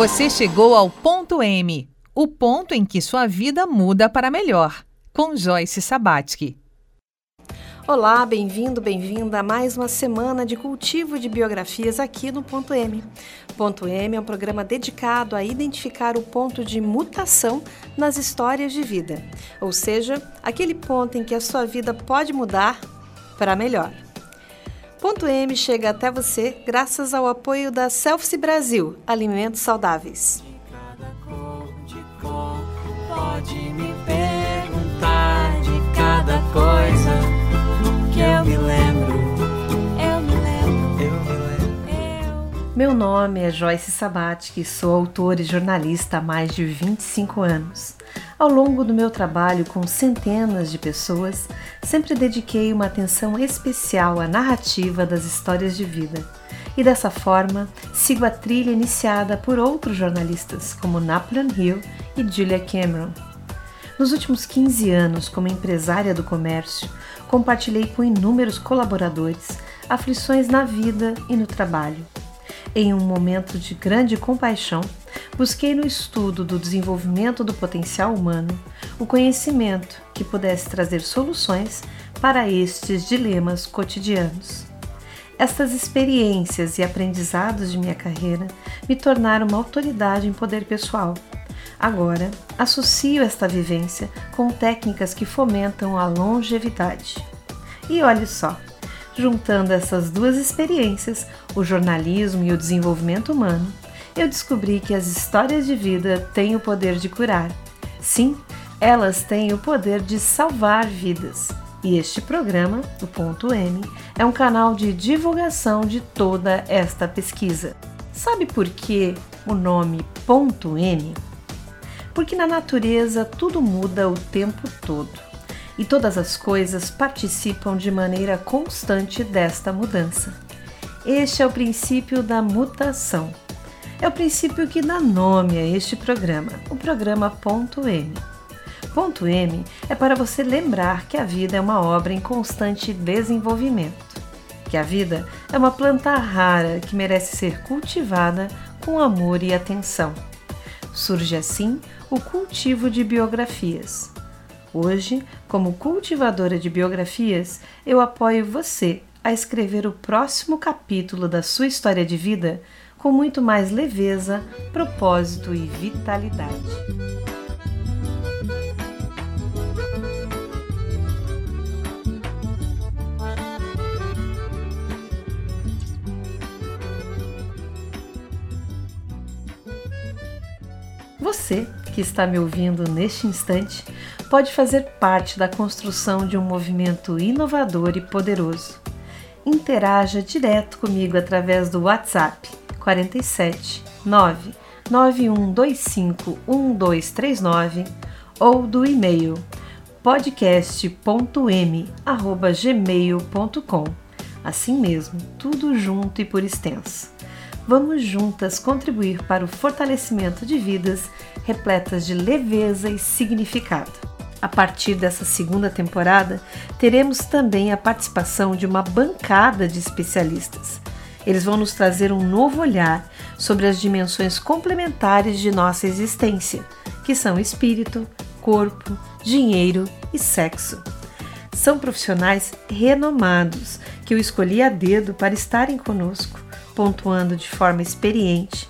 Você chegou ao ponto M, o ponto em que sua vida muda para melhor, com Joyce Sabatsky. Olá, bem-vindo, bem-vinda a mais uma semana de cultivo de biografias aqui no Ponto M. Ponto M é um programa dedicado a identificar o ponto de mutação nas histórias de vida, ou seja, aquele ponto em que a sua vida pode mudar para melhor. Ponto M chega até você graças ao apoio da Selfie Brasil, alimentos saudáveis. Pode me perguntar de cada coisa que eu me lembro. Eu me lembro. Eu me lembro. Meu nome é Joyce Sabatsky, sou autora e jornalista há mais de 25 anos. Ao longo do meu trabalho com centenas de pessoas, sempre dediquei uma atenção especial à narrativa das histórias de vida. E dessa forma, sigo a trilha iniciada por outros jornalistas, como Napoleon Hill e Julia Cameron. Nos últimos 15 anos, como empresária do comércio, compartilhei com inúmeros colaboradores aflições na vida e no trabalho. Em um momento de grande compaixão, busquei no estudo do desenvolvimento do potencial humano o conhecimento que pudesse trazer soluções para estes dilemas cotidianos. Estas experiências e aprendizados de minha carreira me tornaram uma autoridade em poder pessoal. Agora, associo esta vivência com técnicas que fomentam a longevidade. E olhe só, juntando essas duas experiências, o jornalismo e o desenvolvimento humano, eu descobri que as histórias de vida têm o poder de curar. Sim, elas têm o poder de salvar vidas. E este programa, o Ponto M, é um canal de divulgação de toda esta pesquisa. Sabe por que o nome Ponto M? Porque na natureza tudo muda o tempo todo e todas as coisas participam de maneira constante desta mudança. Este é o princípio da mutação é o princípio que dá nome a este programa, o programa Ponto M. Ponto M é para você lembrar que a vida é uma obra em constante desenvolvimento, que a vida é uma planta rara que merece ser cultivada com amor e atenção. Surge assim o cultivo de biografias. Hoje, como cultivadora de biografias, eu apoio você a escrever o próximo capítulo da sua história de vida com muito mais leveza, propósito e vitalidade. Você que está me ouvindo neste instante pode fazer parte da construção de um movimento inovador e poderoso. Interaja direto comigo através do WhatsApp 47 9 9125 1239 ou do e-mail podcast.m@gmail.com. Assim mesmo, tudo junto e por extenso. Vamos juntas contribuir para o fortalecimento de vidas repletas de leveza e significado. A partir dessa segunda temporada, teremos também a participação de uma bancada de especialistas eles vão nos trazer um novo olhar sobre as dimensões complementares de nossa existência, que são espírito, corpo, dinheiro e sexo. São profissionais renomados que eu escolhi a dedo para estarem conosco, pontuando de forma experiente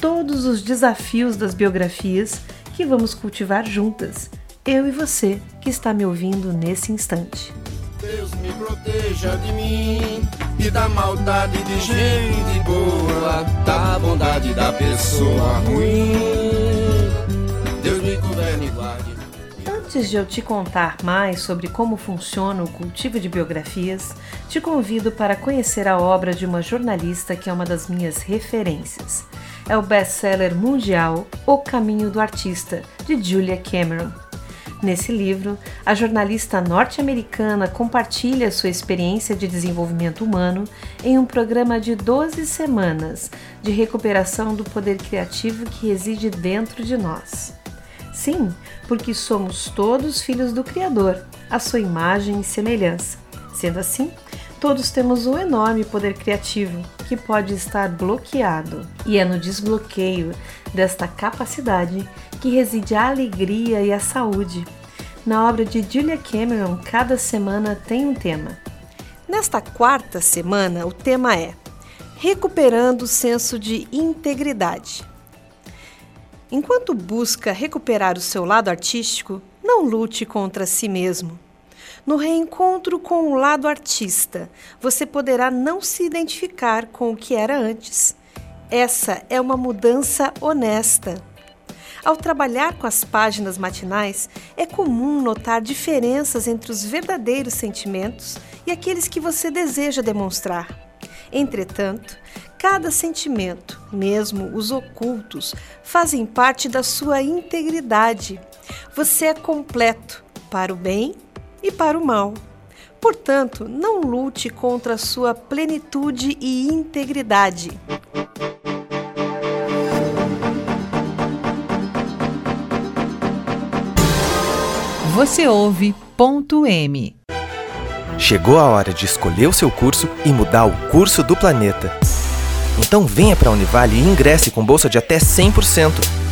todos os desafios das biografias que vamos cultivar juntas, eu e você que está me ouvindo nesse instante. Deus me proteja de mim e da maldade de gente boa, da bondade da pessoa ruim. Deus me governe guarde. Antes de eu te contar mais sobre como funciona o cultivo de biografias, te convido para conhecer a obra de uma jornalista que é uma das minhas referências. É o best-seller mundial O Caminho do Artista, de Julia Cameron. Nesse livro, a jornalista norte-americana compartilha sua experiência de desenvolvimento humano em um programa de 12 semanas de recuperação do poder criativo que reside dentro de nós. Sim, porque somos todos filhos do Criador, a sua imagem e semelhança. Sendo assim, todos temos um enorme poder criativo que pode estar bloqueado, e é no desbloqueio desta capacidade que reside a alegria e a saúde. Na obra de Julia Cameron, cada semana tem um tema. Nesta quarta semana, o tema é Recuperando o senso de integridade. Enquanto busca recuperar o seu lado artístico, não lute contra si mesmo. No reencontro com o lado artista, você poderá não se identificar com o que era antes. Essa é uma mudança honesta. Ao trabalhar com as páginas matinais, é comum notar diferenças entre os verdadeiros sentimentos e aqueles que você deseja demonstrar. Entretanto, cada sentimento, mesmo os ocultos, fazem parte da sua integridade. Você é completo para o bem e para o mal. Portanto, não lute contra a sua plenitude e integridade. Você ouve ponto M. Chegou a hora de escolher o seu curso e mudar o curso do planeta. Então venha para a Univale e ingresse com bolsa de até 100%.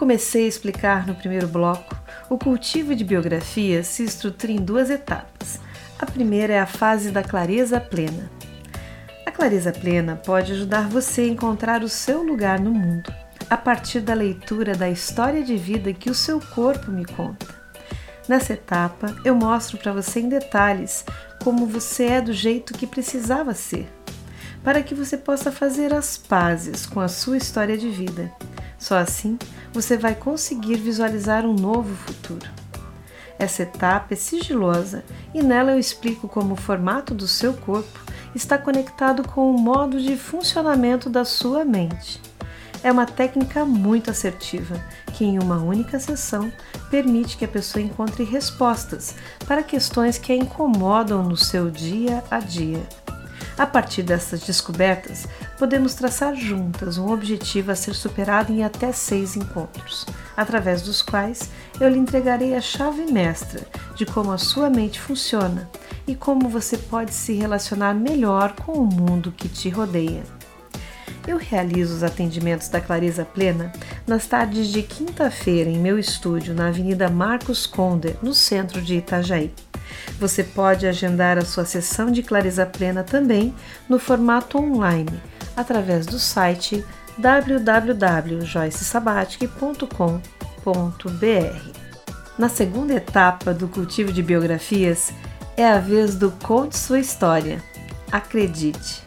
comecei a explicar no primeiro bloco, o cultivo de biografias se estrutura em duas etapas. A primeira é a fase da clareza plena. A clareza plena pode ajudar você a encontrar o seu lugar no mundo, a partir da leitura da história de vida que o seu corpo me conta. Nessa etapa, eu mostro para você em detalhes como você é do jeito que precisava ser, para que você possa fazer as pazes com a sua história de vida. Só assim você vai conseguir visualizar um novo futuro. Essa etapa é sigilosa e nela eu explico como o formato do seu corpo está conectado com o modo de funcionamento da sua mente. É uma técnica muito assertiva que, em uma única sessão, permite que a pessoa encontre respostas para questões que a incomodam no seu dia a dia. A partir dessas descobertas, podemos traçar juntas um objetivo a ser superado em até seis encontros, através dos quais eu lhe entregarei a chave mestra de como a sua mente funciona e como você pode se relacionar melhor com o mundo que te rodeia. Eu realizo os atendimentos da Clareza Plena nas tardes de quinta-feira em meu estúdio na Avenida Marcos Conder, no centro de Itajaí. Você pode agendar a sua sessão de Clareza Plena também no formato online, através do site www.joycesabatic.com.br. Na segunda etapa do cultivo de biografias, é a vez do Conte Sua História. Acredite,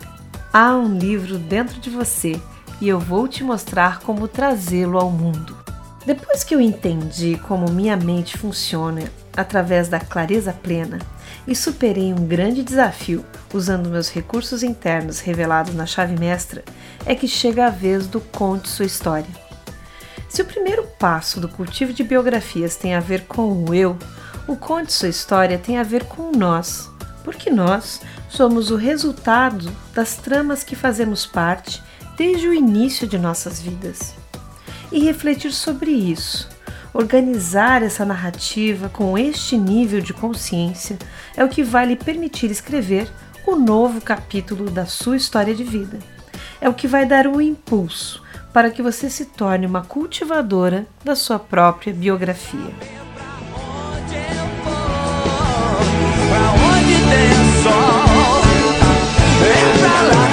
há um livro dentro de você e eu vou te mostrar como trazê-lo ao mundo. Depois que eu entendi como minha mente funciona através da clareza plena e superei um grande desafio usando meus recursos internos revelados na chave mestra, é que chega a vez do conte sua história. Se o primeiro passo do cultivo de biografias tem a ver com o eu, o conte sua história tem a ver com nós, porque nós somos o resultado das tramas que fazemos parte desde o início de nossas vidas. E refletir sobre isso, organizar essa narrativa com este nível de consciência, é o que vai lhe permitir escrever o novo capítulo da sua história de vida. É o que vai dar um impulso para que você se torne uma cultivadora da sua própria biografia.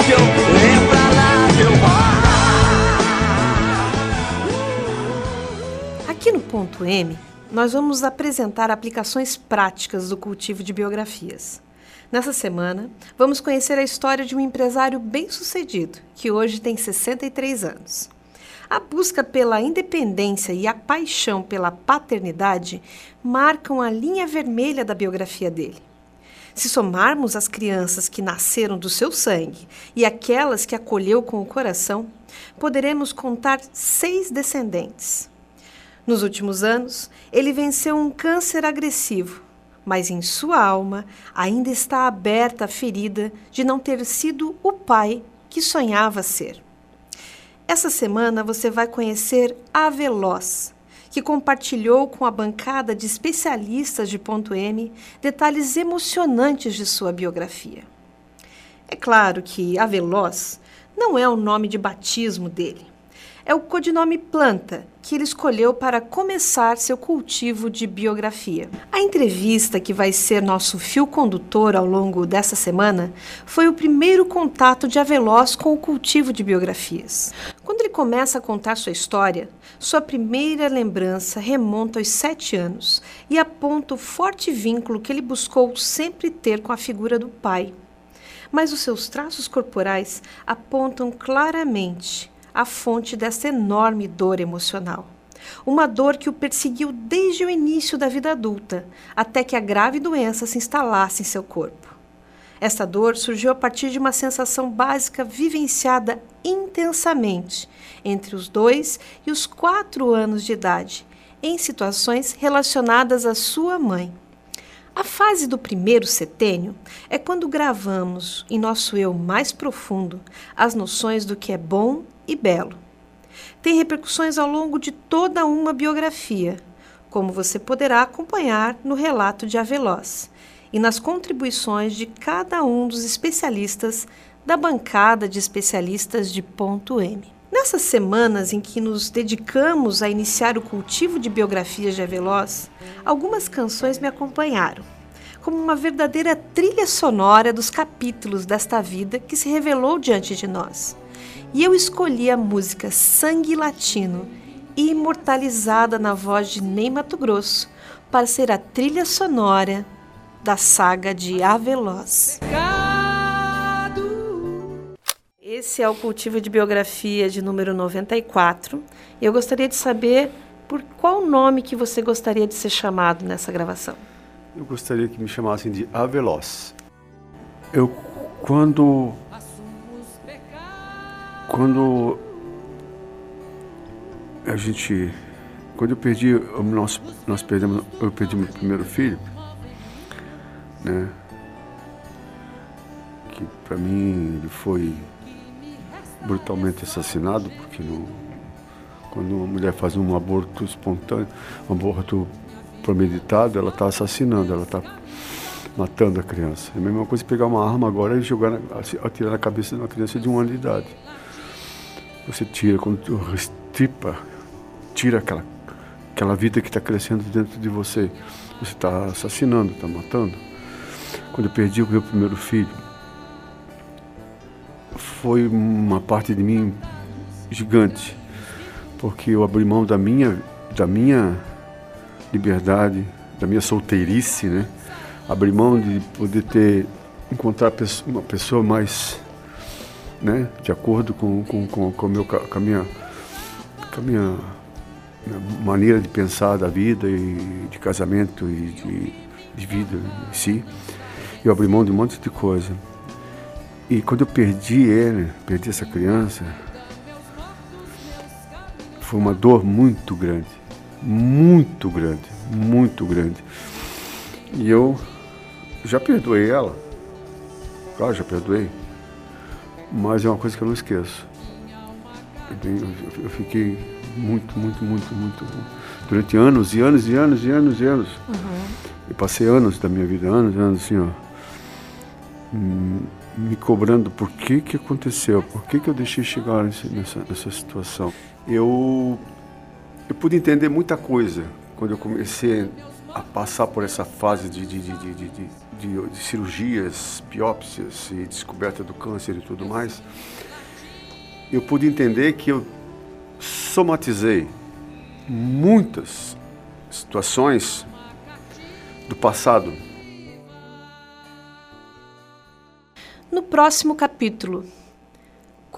Aqui no ponto M, nós vamos apresentar aplicações práticas do cultivo de biografias. Nessa semana, vamos conhecer a história de um empresário bem-sucedido que hoje tem 63 anos. A busca pela independência e a paixão pela paternidade marcam a linha vermelha da biografia dele. Se somarmos as crianças que nasceram do seu sangue e aquelas que acolheu com o coração, poderemos contar seis descendentes. Nos últimos anos, ele venceu um câncer agressivo mas em sua alma ainda está aberta a ferida de não ter sido o pai que sonhava ser. Essa semana você vai conhecer a Veloz, que compartilhou com a bancada de especialistas de ponto M detalhes emocionantes de sua biografia. É claro que a Veloz não é o nome de batismo dele é o codinome Planta, que ele escolheu para começar seu cultivo de biografia. A entrevista, que vai ser nosso fio condutor ao longo dessa semana, foi o primeiro contato de Aveloz com o cultivo de biografias. Quando ele começa a contar sua história, sua primeira lembrança remonta aos sete anos e aponta o forte vínculo que ele buscou sempre ter com a figura do pai. Mas os seus traços corporais apontam claramente a fonte dessa enorme dor emocional. Uma dor que o perseguiu desde o início da vida adulta, até que a grave doença se instalasse em seu corpo. Essa dor surgiu a partir de uma sensação básica vivenciada intensamente entre os dois e os quatro anos de idade, em situações relacionadas à sua mãe. A fase do primeiro setênio é quando gravamos em nosso eu mais profundo as noções do que é bom e belo. Tem repercussões ao longo de toda uma biografia, como você poderá acompanhar no relato de Aveloz e nas contribuições de cada um dos especialistas da bancada de especialistas de ponto M. Nessas semanas em que nos dedicamos a iniciar o cultivo de biografias de Aveloz, algumas canções me acompanharam, como uma verdadeira trilha sonora dos capítulos desta vida que se revelou diante de nós e eu escolhi a música Sangue Latino, imortalizada na voz de Ney Mato Grosso, para ser a trilha sonora da saga de Aveloz. Esse é o cultivo de biografia de número 94. E eu gostaria de saber por qual nome que você gostaria de ser chamado nessa gravação. Eu gostaria que me chamassem de Aveloz. Eu, quando quando a gente quando eu perdi nós nós perdemos eu perdi meu primeiro filho né que para mim ele foi brutalmente assassinado porque quando uma mulher faz um aborto espontâneo um aborto premeditado ela está assassinando ela está matando a criança é a mesma coisa pegar uma arma agora e jogar atirar na cabeça de uma criança de um ano de idade você tira, quando restripa, tira aquela, aquela vida que está crescendo dentro de você. Você está assassinando, está matando. Quando eu perdi o meu primeiro filho, foi uma parte de mim gigante, porque eu abri mão da minha, da minha liberdade, da minha solteirice, né? Abri mão de poder ter encontrar uma pessoa mais né, de acordo com, com, com, com, meu, com, a, minha, com a minha, minha, maneira de pensar da vida e de casamento e de, de vida em si. Eu abri mão de um monte de coisa. E quando eu perdi ele, perdi essa criança, foi uma dor muito grande, muito grande, muito grande. E eu já perdoei ela, claro, já perdoei mas é uma coisa que eu não esqueço. Eu, fiquei muito, muito, muito, muito. Durante anos e anos e anos e anos e anos. Uhum. Eu passei anos da minha vida, anos e anos assim, ó. hum, me cobrando por que que aconteceu, por que que eu deixei chegar nessa, nessa situação. Eu, eu pude entender muita coisa quando eu comecei a passar por essa fase de, de, de, de, de, cirurgias, biópsias e descoberta do câncer e tudo mais. Eu pude entender que eu somatizei muitas situações do passado. No próximo capítulo,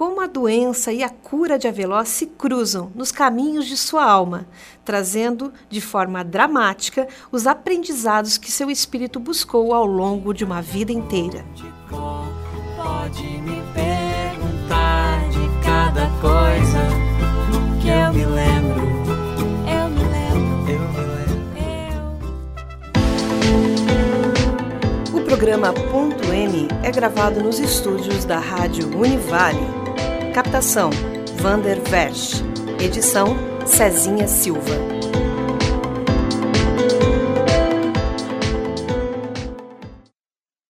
como a doença e a cura de Avelós se cruzam nos caminhos de sua alma, trazendo de forma dramática os aprendizados que seu espírito buscou ao longo de uma vida inteira. Pode me perguntar de cada coisa que eu me lembro. Eu me lembro. Eu me lembro. O programa Ponto M é gravado nos estúdios da Rádio Univale. Captação: Vander Versch. Edição: Cezinha Silva.